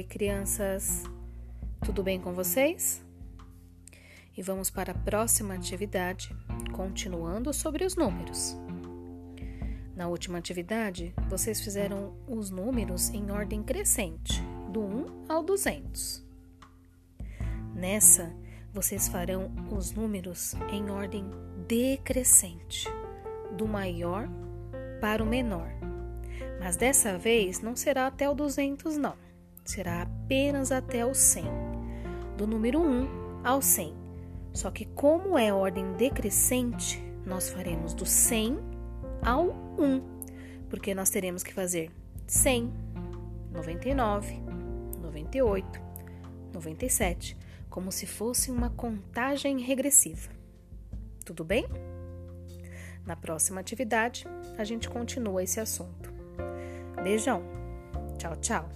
Oi, crianças! Tudo bem com vocês? E vamos para a próxima atividade, continuando sobre os números. Na última atividade, vocês fizeram os números em ordem crescente, do 1 ao 200. Nessa, vocês farão os números em ordem decrescente, do maior para o menor. Mas dessa vez não será até o 200, não. Será apenas até o 100. Do número 1 ao 100. Só que, como é ordem decrescente, nós faremos do 100 ao 1. Porque nós teremos que fazer 100, 99, 98, 97, como se fosse uma contagem regressiva. Tudo bem? Na próxima atividade, a gente continua esse assunto. Beijão. Tchau, tchau.